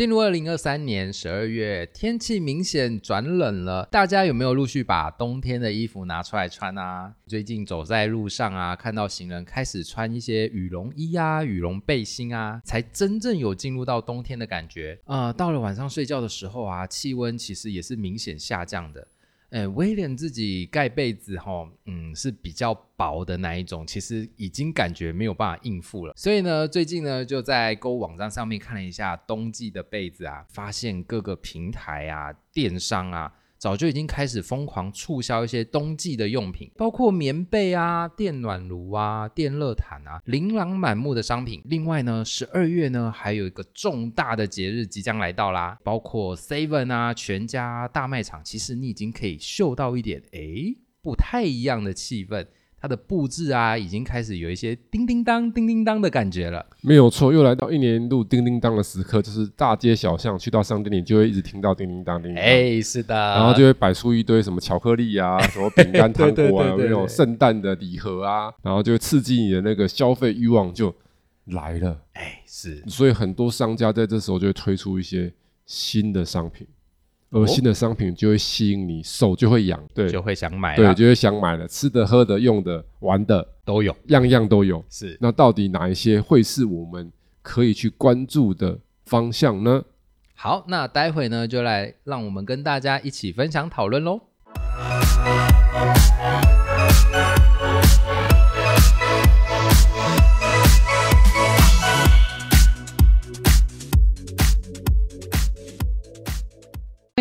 进入二零二三年十二月，天气明显转冷了，大家有没有陆续把冬天的衣服拿出来穿啊？最近走在路上啊，看到行人开始穿一些羽绒衣啊、羽绒背心啊，才真正有进入到冬天的感觉。呃，到了晚上睡觉的时候啊，气温其实也是明显下降的。哎，威廉自己盖被子哈，嗯，是比较薄的那一种，其实已经感觉没有办法应付了。所以呢，最近呢就在购物网站上面看了一下冬季的被子啊，发现各个平台啊、电商啊。早就已经开始疯狂促销一些冬季的用品，包括棉被啊、电暖炉啊、电热毯啊，琳琅满目的商品。另外呢，十二月呢还有一个重大的节日即将来到啦，包括 Seven 啊、全家大卖场，其实你已经可以嗅到一点诶不太一样的气氛。它的布置啊，已经开始有一些叮叮当、叮叮当的感觉了。没有错，又来到一年一度叮叮当的时刻，就是大街小巷去到商店里，就会一直听到叮叮当、叮叮当。哎，是的。然后就会摆出一堆什么巧克力啊、什么饼干、糖果啊，有没有圣诞的礼盒啊？然后就刺激你的那个消费欲望就来了。哎，是。所以很多商家在这时候就会推出一些新的商品。而新的商品就会吸引你，手就会痒，对，就会想买，对，就会想买了。吃的、喝的、用的、玩的都有，样样都有。是，那到底哪一些会是我们可以去关注的方向呢？好，那待会呢，就来让我们跟大家一起分享讨论喽。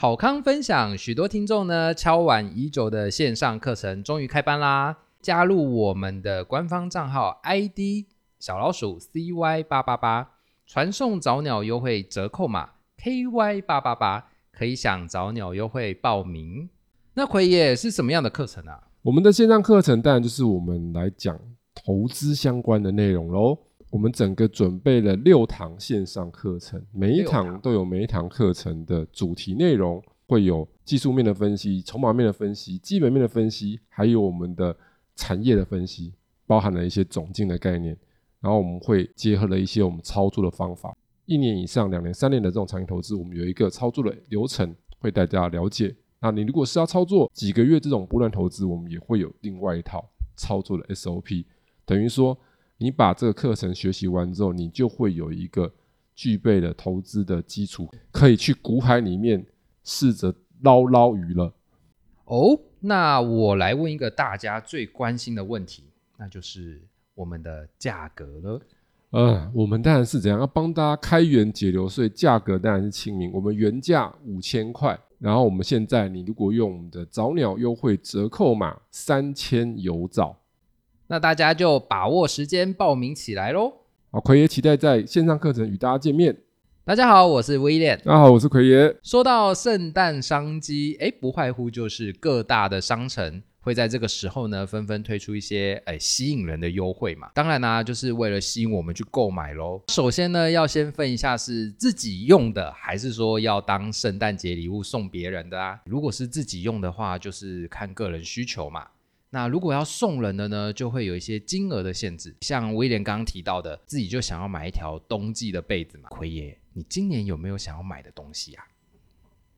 好康分享，许多听众呢敲碗已久的线上课程终于开班啦！加入我们的官方账号 ID 小老鼠 CY 八八八，传送早鸟优惠折扣码 KY 八八八，可以享早鸟优惠报名。那奎爷是什么样的课程啊？我们的线上课程当然就是我们来讲投资相关的内容喽。我们整个准备了六堂线上课程，每一堂都有每一堂课程的主题内容，会有技术面的分析、筹码面的分析、基本面的分析，还有我们的产业的分析，包含了一些总经的概念。然后我们会结合了一些我们操作的方法，一年以上、两年、三年的这种长期投资，我们有一个操作的流程会大家了解。那你如果是要操作几个月这种波段投资，我们也会有另外一套操作的 SOP，等于说。你把这个课程学习完之后，你就会有一个具备的投资的基础，可以去股海里面试着捞捞鱼了。哦，那我来问一个大家最关心的问题，那就是我们的价格了。呃，我们当然是怎样要帮大家开源节流，所以价格当然是亲民。我们原价五千块，然后我们现在你如果用我们的早鸟优惠折扣码三千有早。那大家就把握时间报名起来喽！好，奎爷期待在线上课程与大家见面。大家好，我是威廉。大家好，我是奎爷。说到圣诞商机，哎，不外乎就是各大的商城会在这个时候呢，纷纷推出一些哎吸引人的优惠嘛。当然呢，就是为了吸引我们去购买喽。首先呢，要先分一下是自己用的，还是说要当圣诞节礼物送别人的啊？如果是自己用的话，就是看个人需求嘛。那如果要送人的呢，就会有一些金额的限制。像威廉刚刚提到的，自己就想要买一条冬季的被子嘛。奎爷，你今年有没有想要买的东西啊？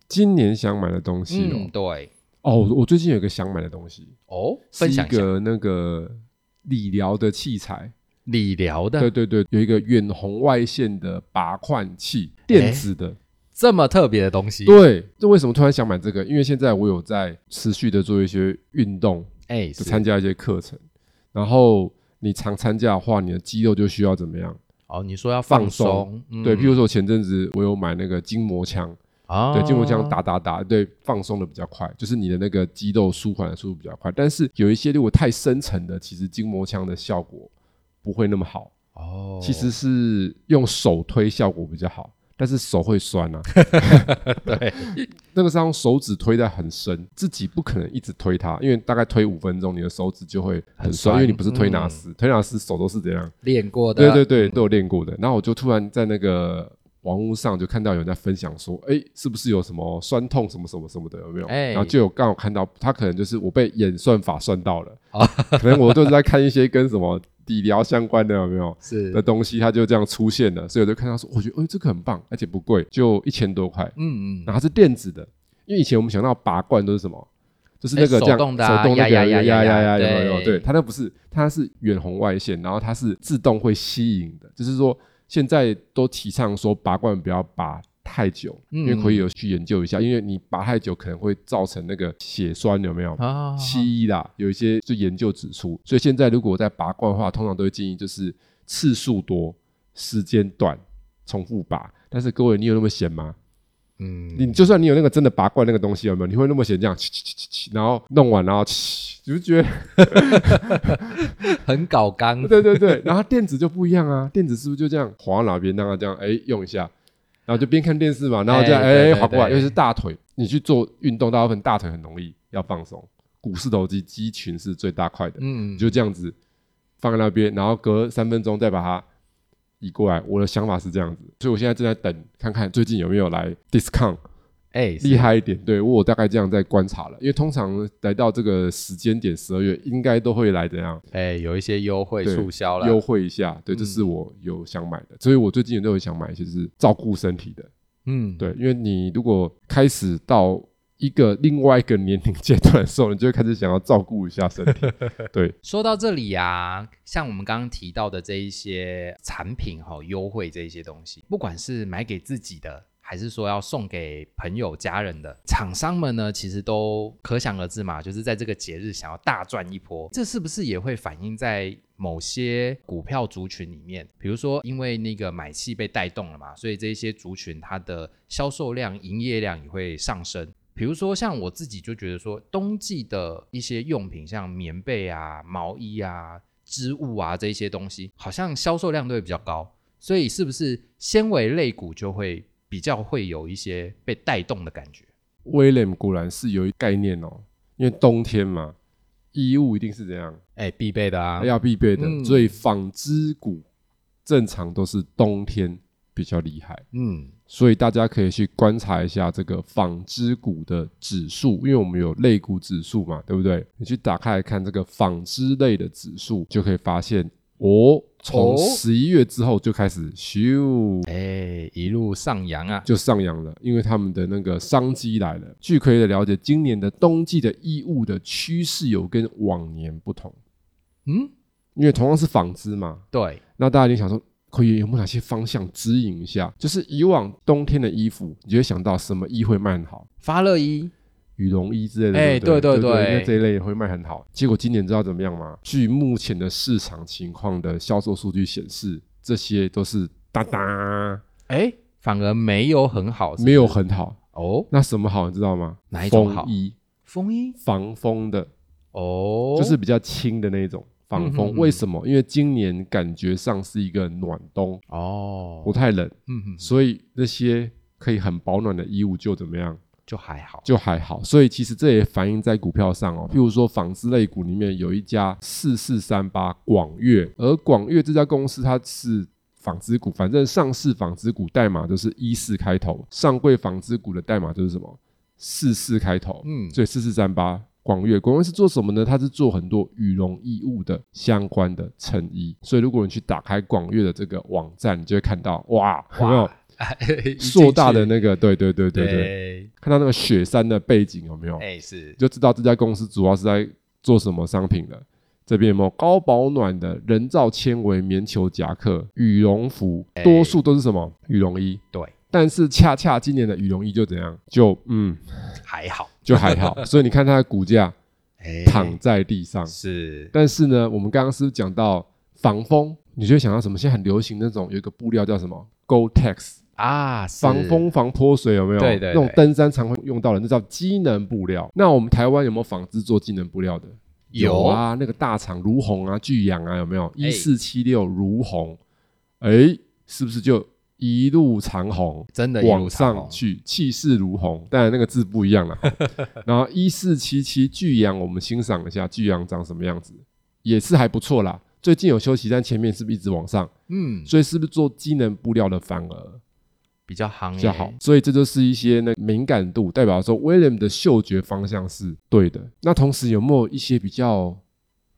今年想买的东西哦，对，哦，我最近有个想买的东西哦，分享一个那个理疗的器材，理疗的，对对对，有一个远红外线的拔罐器，电子的，这么特别的东西。对，这为什么突然想买这个？因为现在我有在持续的做一些运动。哎，就参加一些课程，然后你常参加的话，你的肌肉就需要怎么样？哦，你说要放松，对，譬如说前阵子我有买那个筋膜枪，啊，对，筋膜枪打打打，对，放松的比较快，就是你的那个肌肉舒缓的速度比较快。但是有一些如果太深层的，其实筋膜枪的效果不会那么好。哦，其实是用手推效果比较好。但是手会酸啊。对，那个是用手指推在很深，自己不可能一直推它，因为大概推五分钟，你的手指就会很很酸，因为你不是推拿师，推拿师手都是这样。练过的，对对对，都有练过的。然后我就突然在那个网络上就看到有人在分享说，哎，是不是有什么酸痛什么什么什么的，有没有？哎然后就有刚好看到他可能就是我被演算法算到了，哦 可能我就是在看一些跟什么理疗相关的有没有？是。的，东西，它就这样出现了，所以我就看到说，我觉得哎这个很棒，而且不贵，就一千多块，嗯嗯，然后它是电子的，因为以前我们想到拔罐都是什么？就是那个哎这样手动的啊手动那个压压压压压压有没有？对。对，它那不是，它是远红外线，然后它是自动会吸引的，就是说现在都提倡说拔罐不要拔太久，因为嗯可以有去研究一下，因为你拔太久可能会造成那个血栓，有没有？啊，西医啦，有一些就研究指出，所以现在如果在拔罐的话，通常都会建议就是次数多、时间短、重复拔。但是各位，你有那么闲吗？嗯，你就算你有那个真的拔罐那个东西，有没有？你会那么闲这样，然后弄完，然后就觉得，很搞刚，对对对，然后电子就不一样啊，电子是不是就这样滑到哪边，让它这样哎用一下，然后就边看电视嘛，然后这样哎滑过来，对尤其是大腿，你去做运动，大部分大腿很容易要放松，股四头肌肌群是最大块的，嗯你，就这样子放在那边，然后隔三分钟再把它移过来。我的想法是这样子，所以我现在正在等看看最近有没有来 discount 哎，厉害一点。对我大概这样在观察了，因为通常来到这个时间点，十二月应该都会来怎样哎，有一些优惠促销了，优惠一下。对，嗯这是我有想买的，所以我最近都有想买一些就是照顾身体的。嗯，对，因为你如果开始到一个另外一个年龄阶段的时候，你就会开始想要照顾一下身体。对，说到这里啊，像我们刚刚提到的这一些产品哈、优惠这一些东西，不管是买给自己的，还是说要送给朋友家人的，厂商们呢，其实都可想而知嘛，就是在这个节日想要大赚一波，这是不是也会反映在某些股票族群里面？比如说，因为那个买气被带动了嘛，所以这些族群它的销售量、营业量也会上升。比如说，像我自己就觉得说，冬季的一些用品，像棉被啊、毛衣啊、织物啊这些东西，好像销售量都会比较高，所以是不是纤维类股就会比较会有一些被带动的感觉？威廉果然是有一概念哦，因为冬天嘛，衣物一定是怎样？哎，必备的啊，要必备的，嗯。所以纺织股正常都是冬天比较厉害，嗯，所以大家可以去观察一下这个纺织股的指数，因为我们有类股指数嘛，对不对？你去打开来看这个纺织类的指数，就可以发现哦，从哦。十一月之后就开始咻。哎，一路上扬啊，就上扬了，因为他们的那个商机来了。据可以的了解，今年的冬季的衣物的趋势有跟往年不同，嗯，因为同样是纺织嘛，对，那大家一定想说，可以有没有哪些方向指引一下？就是以往冬天的衣服，你就会想到什么衣会卖很好，发热衣，羽绒衣之类的，哎对对对这一类也会卖很好。结果今年知道怎么样吗？据目前的市场情况的销售数据显示，这些都是哒哒，哎，反而没有很好，是是没有很好。哦，那什么好，你知道吗？哪一种好风衣，风衣防风的，哦，就是比较轻的那种防风。为什么？因为今年感觉上是一个暖冬，哦不，太冷，嗯哼，所以那些可以很保暖的衣物就怎么样？就还好，就还好，所以其实这也反映在股票上哦。譬如说纺织类股里面有一家四四三八广越，而广越这家公司它是纺织股，反正上市纺织股代码都是一四开头，上柜纺织股的代码就是什么四四开头，嗯，所以四四三八。广越，广越是做什么呢？它是做很多羽绒衣物的相关的衬衣，所以如果你去打开广越的这个网站，你就会看到，哇，有没有哇，一进 硕大的那个？对对对对对，对，看到那个雪山的背景有没有？哎是，就知道这家公司主要是在做什么商品的。这边有没有高保暖的人造纤维棉球夹克、羽绒服？哎多数都是什么羽绒衣？对，但是恰恰今年的羽绒衣就怎样？就嗯，还好，就还好。所以你看它的股价哎躺在地上。是，但是呢，我们刚刚是讲到防风，你就会想到什么？现在很流行那种有一个布料叫什么 Gore-Tex，啊，防风防泼水有没有？对对对那种登山常会用到的，那叫机能布料。那我们台湾有没有纺织做机能布料的？有啊，那个大厂如虹啊、巨阳啊，有没有？哎一四七六如虹，哎，是不是就一路长虹，真的往上去，气势如虹。当然那个字不一样了。然后一四七七巨阳，我们欣赏一下巨阳长什么样子，也是还不错啦。最近有休息，但前面是不是一直往上？嗯，所以是不是做机能布料的反而比较夯，比较好？。所以这就是一些那敏感度，代表说 William 的嗅觉方向是对的。那同时有没有一些比较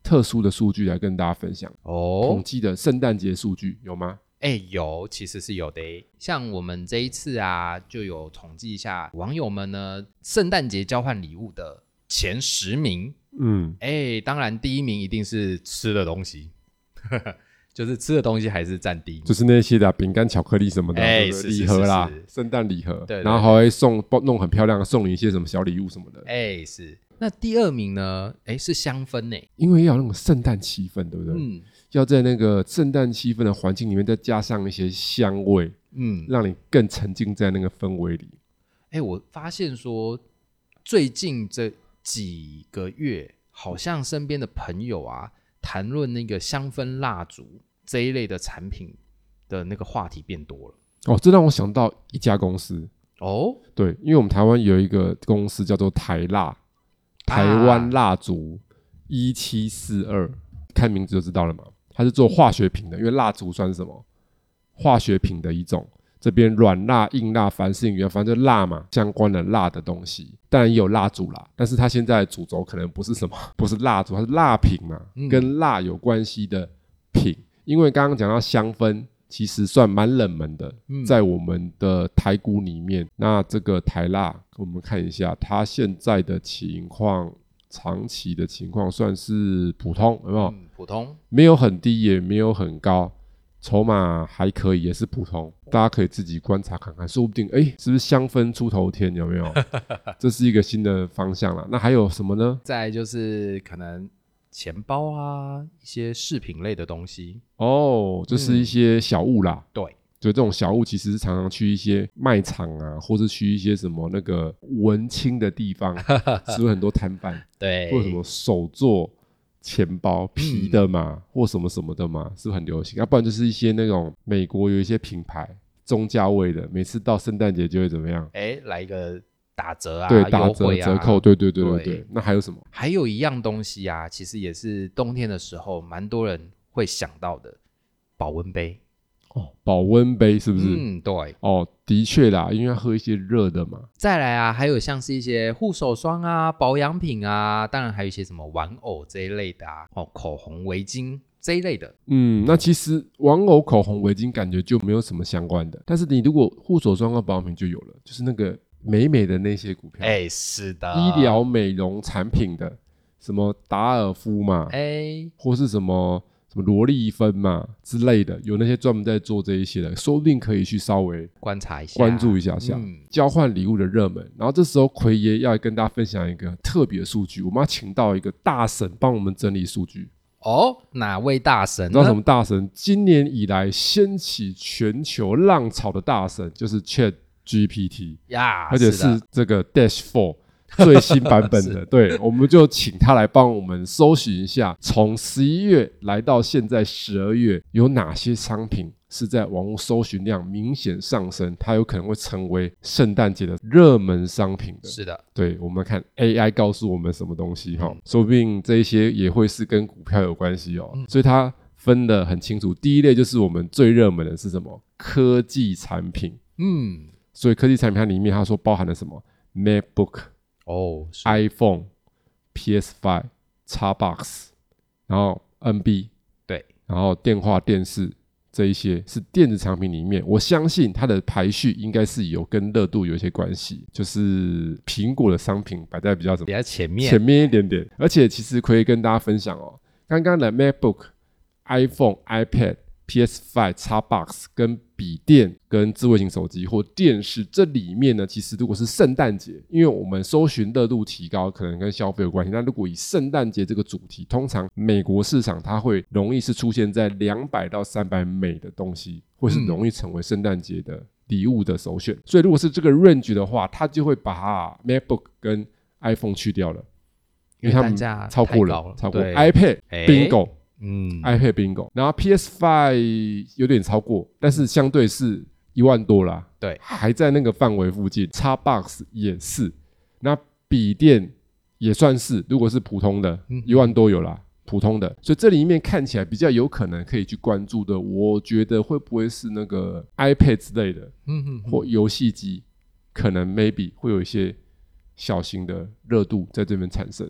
特殊的数据来跟大家分享？哦统哦，计的圣诞节数据有吗？哎，有，其实是有的诶。像我们这一次啊，就有统计一下网友们呢，圣诞节交换礼物的前十名。嗯，哎，当然第一名一定是吃的东西，就是吃的东西还是占第一。就是那些的饼干、巧克力什么的，哎礼盒啦圣诞礼盒，对对然后还会送包弄很漂亮，送你一些什么小礼物什么的，哎，是。那第二名呢？哎，是香氛呢。因为要有那种圣诞气氛，对不对？嗯要在那个圣诞气氛的环境里面再加上一些香味，嗯，让你更沉浸在那个氛围里。哎，我发现说，最近这几个月，好像身边的朋友啊，谈论那个香氛蜡烛这一类的产品的那个话题变多了。哦，这让我想到一家公司，哦，对，因为我们台湾有一个公司叫做台蜡，台湾蜡烛一七四二，看名字就知道了嘛，它是做化学品的，因为蜡烛算是什么化学品的一种。这边软蜡、硬蜡、凡士林原，反正就蜡嘛，相关的蜡的东西，当然也有蜡烛啦。但是它现在的主轴可能不是什么，不是蜡烛，它是蜡品嘛，嗯跟蜡有关系的品。因为刚刚讲到香氛，其实算蛮冷门的，嗯在我们的台股里面，那这个台蜡，我们看一下它现在的情况，长期的情况算是普通，有没有？嗯，普通。没有很低，也没有很高，筹码还可以，也是普通。大家可以自己观察看看，说不定哎，是不是香氛出头天？有没有？这是一个新的方向了。那还有什么呢？再就是可能钱包啊，一些饰品类的东西。哦，就是一些小物啦。对，就这种小物，其实是常常去一些卖场啊，或者去一些什么那个文青的地方，是不是很多摊贩，对，或者什么手做钱包皮的嘛，或什么什么的嘛，是不是很流行？要、不然就是一些那种美国有一些品牌中价位的，每次到圣诞节就会怎么样？哎，来一个打折啊，对，打折、啊折扣，对对对对对对。那还有什么？还有一样东西啊，其实也是冬天的时候蛮多人会想到的，保温杯。哦，保温杯是不是？嗯，对。哦，的确啦，因为要喝一些热的嘛。再来啊，还有像是一些护手霜啊、保养品啊，当然还有一些什么玩偶这一类的啊，哦，口红、围巾这一类的。嗯，那其实玩偶、口红、围巾感觉就没有什么相关的，但是你如果护手霜和保养品就有了，就是那个美美的那些股票，哎，是的，医疗美容产品的，什么达尔夫嘛，哎，或是什么什么罗丽芬嘛之类的，有那些专门在做这一些的，说不定可以去稍微观察一下，关注一下下。嗯交换礼物的热门，然后这时候奎爷要来跟大家分享一个特别的数据，我们要请到一个大神帮我们整理数据。哦，哪位大神你知道什呢？么大神？今年以来掀起全球浪潮的大神就是 Chat GPT，呀，而且是这个 Dash Four 最新版本的。对，我们就请他来帮我们搜寻一下，从十一月来到现在十二月，有哪些商品是在网络搜寻量明显上升，它有可能会成为圣诞节的热门商品的。是的，对，我们看 AI 告诉我们什么东西哈、嗯说不定这一些也会是跟股票有关系哦。嗯所以它分得很清楚，第一类就是我们最热门的是什么？科技产品。嗯，所以科技产品它里面它说包含了什么？MacBook、哦，是。iPhone、PS5、Xbox，然后 NB，对，然后电话、电视这一些是电子产品里面，我相信它的排序应该是有跟热度有一些关系，就是苹果的商品摆在比较什么比较前面，前面一点点，而且其实可以跟大家分享哦，刚刚的 MacBook、iPhone、iPad、PS5、Xbox 跟笔电、跟智慧型手机或电视，这里面呢，其实如果是圣诞节，因为我们搜寻热度提高，可能跟消费有关系。那如果以圣诞节这个主题，通常美国市场它会容易是出现在两百到三百美的东西，或是嗯容易成为圣诞节的礼物的首选。所以如果是这个 range 的话，它就会把 MacBook 跟 iPhone 去掉了。因为它们超过了超过对 iPad 哎 Bingo、嗯，iPad Bingo，然后 PS Five 有点超过，但是相对是一万多啦，对还在那个范围附近。Xbox 也是，那笔电也算是，如果是普通的嗯，一万多有啦。普通的，所以这里面看起来比较有可能可以去关注的，我觉得会不会是那个 iPad 之类的，嗯哼，或游戏机，可能 maybe 会有一些小型的热度在这边产生。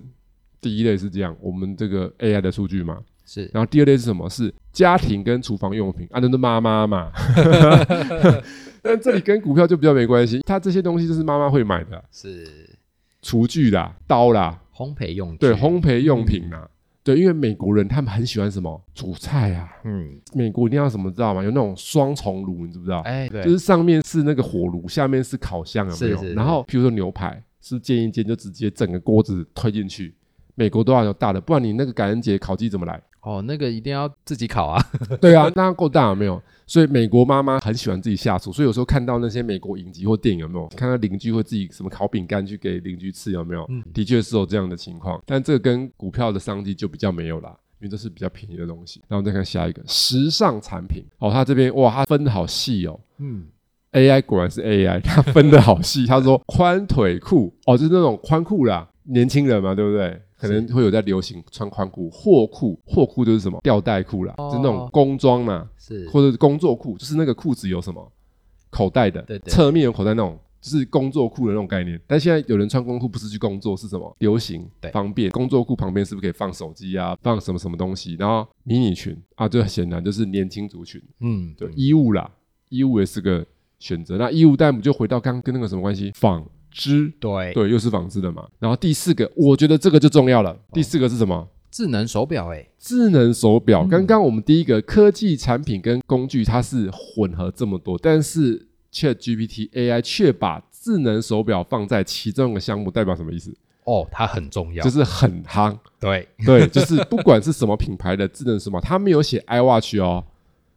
第一类是这样，我们这个 AI 的数据嘛，是然后第二类是什么？是家庭跟厨房用品啊，那是妈妈嘛。但这里跟股票就比较没关系，它这些东西就是妈妈会买的，是厨具啦、刀啦，烘焙用品，对，烘焙用品啦。对，因为美国人他们很喜欢什么煮菜啊，嗯，美国一定要什么知道吗？有那种双重炉，你知不知道？哎，对，就是上面是那个火炉，下面是烤箱，有没有？是是然后比如说牛排，是煎一煎就直接整个锅子推进去。美国都要有大的，不然你那个感恩节烤鸡怎么来？哦，那个一定要自己烤啊，对啊，那够大有没有？所以美国妈妈很喜欢自己下厨，所以有时候看到那些美国影集或电影有没有？看到邻居会自己什么烤饼干去给邻居吃有没有？嗯的确是有这样的情况，但这个跟股票的商机就比较没有啦。因为这是比较便宜的东西，然后再看下一个时尚产品哦，它这边哇，它分的好细哦，嗯，AI 果然是 AI，它分的好细。他说宽腿裤哦，就是那种宽裤啦，年轻人嘛，对不对？可能会有在流行穿宽裤、货裤，货裤就是什么吊带裤啦，哦就是那种工装嘛，是或者是工作裤，就是那个裤子有什么口袋的，对对侧面有口袋那种。就是工作裤的那种概念，但现在有人穿工作裤不是去工作，是什么？流行对方便。工作裤旁边是不是可以放手机啊，放什么什么东西？然后迷你裙啊，这显然就是年轻族群。嗯，对，衣物啦，衣物也是个选择。那衣物但不就回到刚刚跟那个什么关系？纺织，对，对，又是纺织的嘛。然后第四个，我觉得这个就重要了。第四个是什么？智能手表，哎，智能手表。嗯刚刚我们第一个科技产品跟工具它是混合这么多，但是 Chat GPT AI 却把智能手表放在其中一个项目，代表什么意思？哦，它很重要，就是很夯。对，对，就是不管是什么品牌的智能手表，它没有写 iWatch 哦，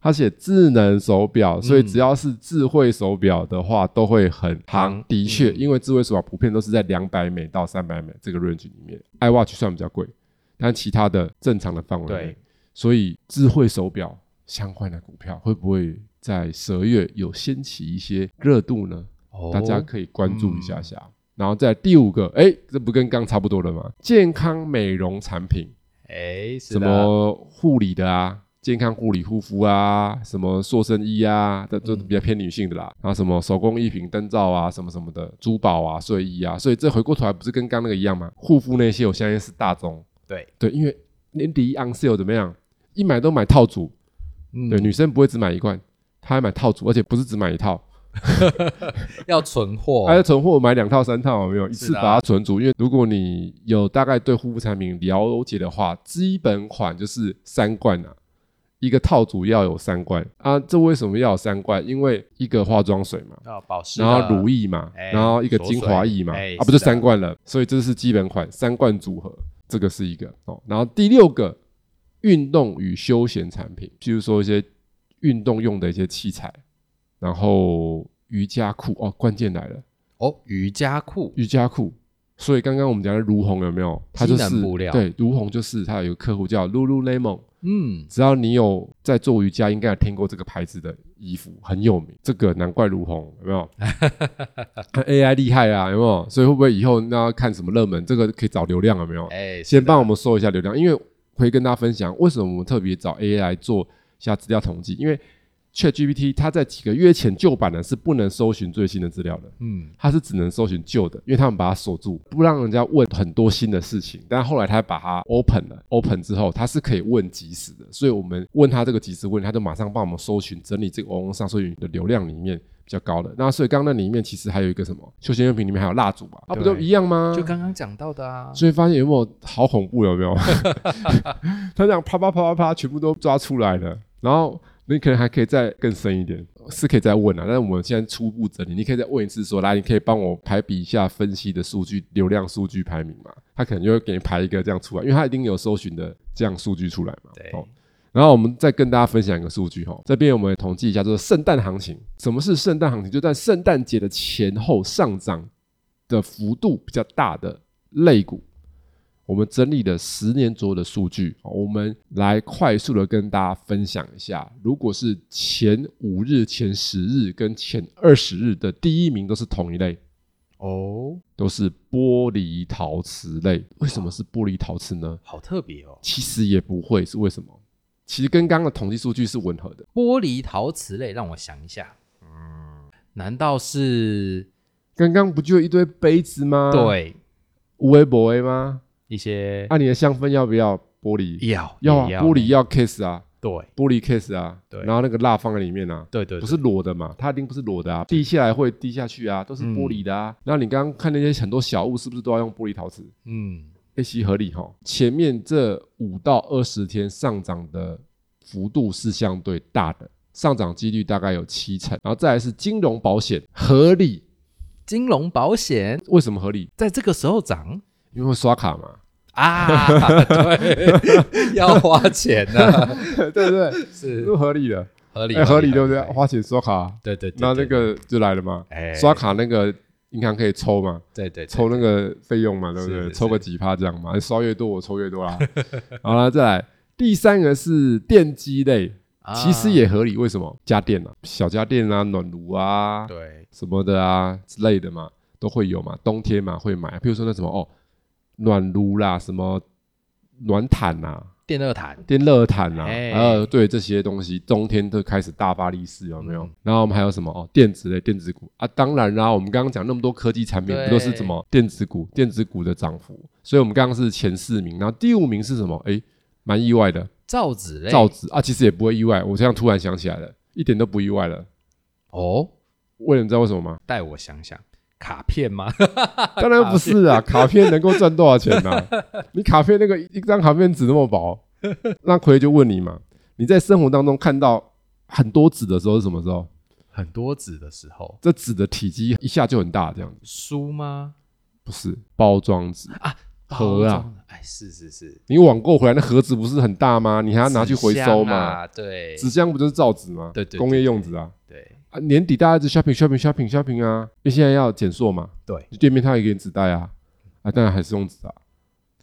它写智能手表，所以只要是智慧手表的话，都会很夯夯。的确，嗯因为智慧手表普遍都是在两百美到三百美这个 range 里面，iWatch 算比较贵，但其他的正常的范围内对，所以智慧手表相关的股票会不会在十二月有掀起一些热度呢？哦大家可以关注一下下。然后在第五个，哎，这不跟刚差不多了吗？健康美容产品，哎，什的么护理的啊，健康护理护肤啊，什么塑身衣啊，这都比较偏女性的啦。然后什么手工艺品、灯罩啊，什么什么的，珠宝啊、睡衣啊，所以这回过头来不是跟刚那个一样吗？护肤那些，我相信是大宗。对，对，因为年底 on sale 怎么样？一买都买套组，嗯对，女生不会只买一罐，她还买套组，而且不是只买一套，要存货还，要存货买两套三套，有没有？一次把它存足。因为如果你有大概对护肤产品了解的话，基本款就是三罐啊，一个套组要有三罐啊。这为什么要有三罐？因为一个化妆水嘛，要保湿，然后乳液嘛，哎然后一个精华液嘛，啊，不就是三罐了？所以这是基本款，三罐组合，这个是一个哦。然后第六个，运动与休闲产品，譬如说一些运动用的一些器材，然后瑜伽裤哦，关键来了，哦，瑜伽裤，瑜伽裤。所以刚刚我们讲的如虹有没有？它就是对，如虹就是它有一个客户叫 Lululemon，嗯，只要你有在做瑜伽，应该有听过这个牌子的衣服，很有名。这个难怪如虹，有没有？AI 厉害啊，有没有？所以会不会以后那要看什么热门，这个可以找流量有没有？哎，先帮我们，搜一下流量，因为会跟大家分享为什么我们特别找 AI 来做一下资料统计，因为 ChatGPT 它在几个月前旧版的是不能搜寻最新的资料的。嗯，它是只能搜寻旧的，因为他们把它锁住，不让人家问很多新的事情。但后来他把它 open 了，open 之后它是可以问即时的，所以我们问他这个即时问，他就马上帮我们搜寻整理这个网络上搜寻的流量里面比较高的。那所以刚刚那里面其实还有一个什么休闲用品里面还有蜡烛吧？啊，不都一样吗？就刚刚讲到的啊，所以发现有没有好恐怖？有没有？他这样啪啪啪啪啪，全部都抓出来了。然后你可能还可以再更深一点，是可以再问啊。但是我们现在初步整理，你可以再问一次说，来，你可以帮我排比一下分析的数据流量数据排名嘛？他可能就会给你排一个这样出来，因为他一定有搜寻的这样数据出来嘛。对哦。然后我们再跟大家分享一个数据哈，这边我们统计一下，就是圣诞行情。什么是圣诞行情？就在圣诞节的前后上涨的幅度比较大的类股，我们整理了十年左右的数据，哦我们来快速的跟大家分享一下，如果是前五日、前十日跟前二十日的第一名都是同一类，哦，都是玻璃陶瓷类。为什么是玻璃陶瓷呢？好特别哦，其实也不会，是为什么？其实跟刚刚的统计数据是吻合的。玻璃陶瓷类，让我想一下，嗯，难道是刚刚不就一堆杯子吗？，对无微不微吗？一些那、你的香氛要不要玻璃？要要啊，也玻璃要 case 啊，对玻璃 case 啊，对然后那个蜡放在里面啊，对对，不是裸的嘛，它一定不是裸的啊，滴下来会滴下去啊，都是玻璃的啊。然后你刚刚看那些很多小物，是不是都要用玻璃陶瓷？嗯，A C 合理哈。前面这五到二十天上涨的幅度是相对大的，上涨几率大概有七成。然后再来是金融保险合理，金融保险为什么合理？在这个时候涨因为刷卡嘛，啊，对，要花钱 的，对不对？是是合理的，合理，哎，合理对不对？花钱刷卡，对对，对那那对个就来了嘛。哎刷卡那个银行可以抽嘛，对对对抽那个费用嘛，对不对？抽个几趴这样嘛，刷越多我抽越多啦。好了，再来第三个是电机类，啊其实也合理。为什么？家电啊，小家电啊，暖炉啊，对什么的啊之类的嘛，都会有嘛。冬天嘛会买，比如说那什么哦，暖炉啦，什么暖毯啊，电热毯，电热毯啊，哎呃，对这些东西，冬天都开始大发利市，有没有？嗯。然后我们还有什么？哦，电子类电子股。啊，当然啦，我们刚刚讲那么多科技产品，不都是什么电子股？电子股的涨幅，所以我们刚刚是前四名，然后第五名是什么？诶，蛮意外的，造纸类，造纸。啊，其实也不会意外，我这样突然想起来了，一点都不意外了。哦，为了你知道为什么吗？带我想想，卡片吗？当然不是啊，卡片能够赚多少钱呢、你卡片那个一张卡片纸那么薄，那奎就问你嘛，你在生活当中看到很多纸的时候是什么时候？很多纸的时候，这纸的体积一下就很大，这样子书吗？不是包装纸啊盒啊哎，是是是，你网购回来那盒子不是很大吗？你还要拿去回收嘛？啊，对，纸箱不就是造纸吗？对对对工业用纸啊。对啊，年底大家一直 shopping shopping shopping shopping 啊，因为现在要减塑嘛，对，店面他也给你纸袋啊，啊，当然还是用纸啊。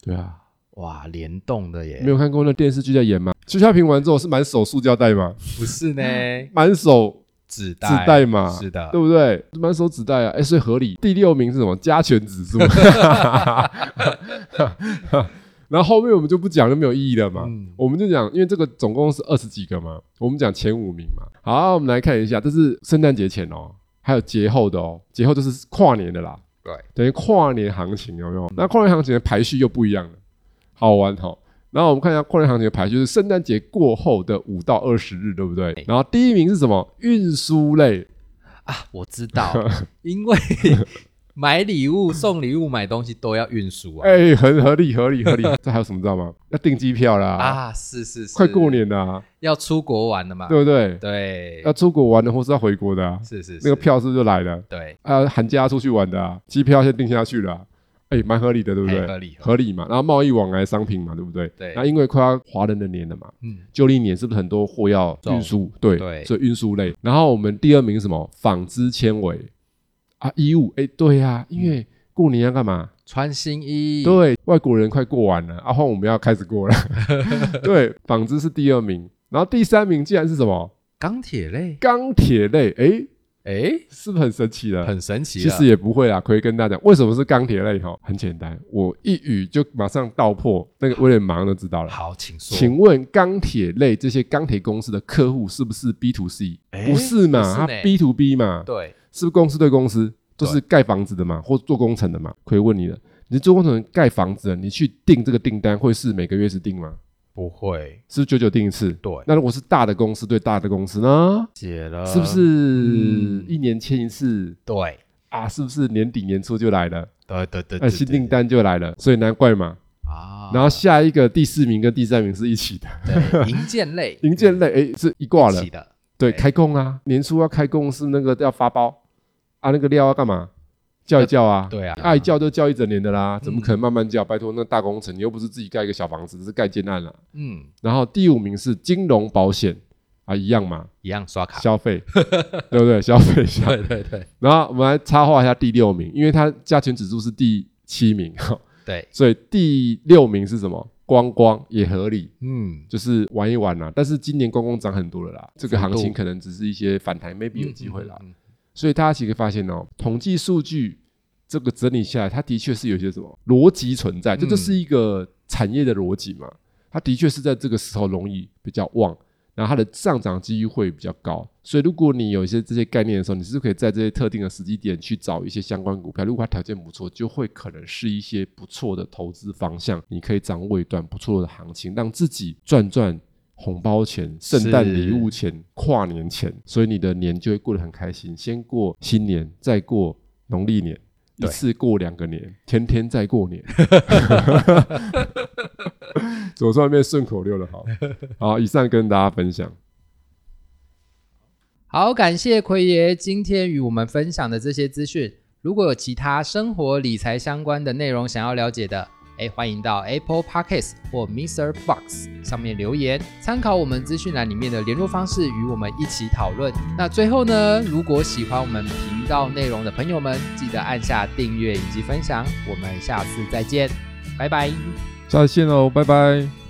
对啊，哇，联动的耶没，有看过那电视剧在演吗？去 shopping 完之后是满手塑胶袋吗，不是呢，满手纸纸袋嘛，是的，对不对？满手纸袋啊，哎，所以合理。第六名是什么？加权指数。然后后面我们就不讲，就没有意义了嘛。嗯我们就讲，因为这个总共是二十几个嘛，我们讲前五名嘛。好，我们来看一下，这是圣诞节前哦，还有节后的哦，节后就是跨年的啦，对，等于跨年行情有没有？那跨年行情的排序又不一样了，好玩哈。然后我们看一下跨年行情的排序，是圣诞节过后的五到二十日，对不对？然后第一名是什么？运输类，啊，我知道，因为买礼物、送礼物、买东西都要运输啊。哎、很合理，合理，合理。这还有什么知道吗？要订机票啦，啊，是是是，快过年了、啊，要出国玩了嘛？对不对？对，要出国玩的，或是要回国的、啊，是是是那个票是不是就来了？对，啊，寒假出去玩的啊，机票先订下去了啊、哎、蛮合理的，对不对？哎合理合理嘛。然后贸易往来商品嘛，对不对？对那因为快要华人的年了嘛，嗯，旧历年是不是很多货要运输？对，对所以运输类。然后我们第二名是什么？纺织纤维啊，衣物。哎，对呀、因为过年要干嘛？穿新衣，对，外国人快过完了，啊，换我们要开始过了。对，纺织是第二名，然后第三名竟然是什么？钢铁类，钢铁类。哎，哎，是不是很神奇了？很神奇啊。其实也不会啦，可以跟大家讲为什么是钢铁类哈，很简单，我一语就马上道破，那个威廉马上就知道了。好，请说。请问钢铁类这些钢铁公司的客户是不是 B to C？哎不是嘛，它不是呢 B to B 嘛，对，是不是公司对公司都是盖房子的嘛，或做工程的嘛？可以问你了，你是做工程盖房子的，你去订这个订单会是每个月是订吗？不会，是不是九九订一次？对，那如果是大的公司对大的公司呢？解了，是不是嗯一年签一次对，啊？是不是年底年初就来了？对对对，呃，对新订单就来了，所以难怪嘛。啊，然后下一个第四名跟第三名是一起的，对银建类，零件类诶是一挂了一起，的，对，对开工啊，年初要开工是那个要发包啊，那个料要干嘛？叫一叫啊，对啊，爱叫就叫一整年的啦，怎么嗯可能慢慢叫？拜托，那大工程你又不是自己盖一个小房子，只是盖建案啦。嗯，然后第五名是金融保险啊，一样嘛，一样刷卡，消费，对不对？消费。对对对，然后我们来插画一下第六名，因为它加权指数是第七名，哈对，所以第六名是什么？观光也合理，嗯，就是玩一玩啦。但是今年观光涨很多了啦，这个行情可能只是一些反弹，maybe 有机会啦。嗯。嗯嗯所以大家其实发现哦，统计数据这个整理下来，它的确是有些什么逻辑存在，这就是一个产业的逻辑嘛。它的确是在这个时候容易比较旺，然后它的上涨机遇会比较高。所以如果你有一些这些概念的时候，你是可以在这些特定的时机点去找一些相关股票，如果它条件不错，就会可能是一些不错的投资方向，你可以掌握一段不错的行情，让自己赚赚。红包钱、圣诞礼物钱、跨年钱，所以你的年就会过得很开心。先过新年，再过农历年，一次过两个年，天天在过年。总算变顺口溜了，好，好，以上跟大家分享。好，感谢奎爷今天与我们分享的这些资讯。如果有其他生活理财相关的内容想要了解的，哎，欢迎到 Apple Podcast 或 Mr. Box 上面留言，参考我们资讯栏里面的联络方式，与我们一起讨论。那最后呢，如果喜欢我们频道内容的朋友们，记得按下订阅以及分享。我们下次再见，拜拜。再见喽，拜拜。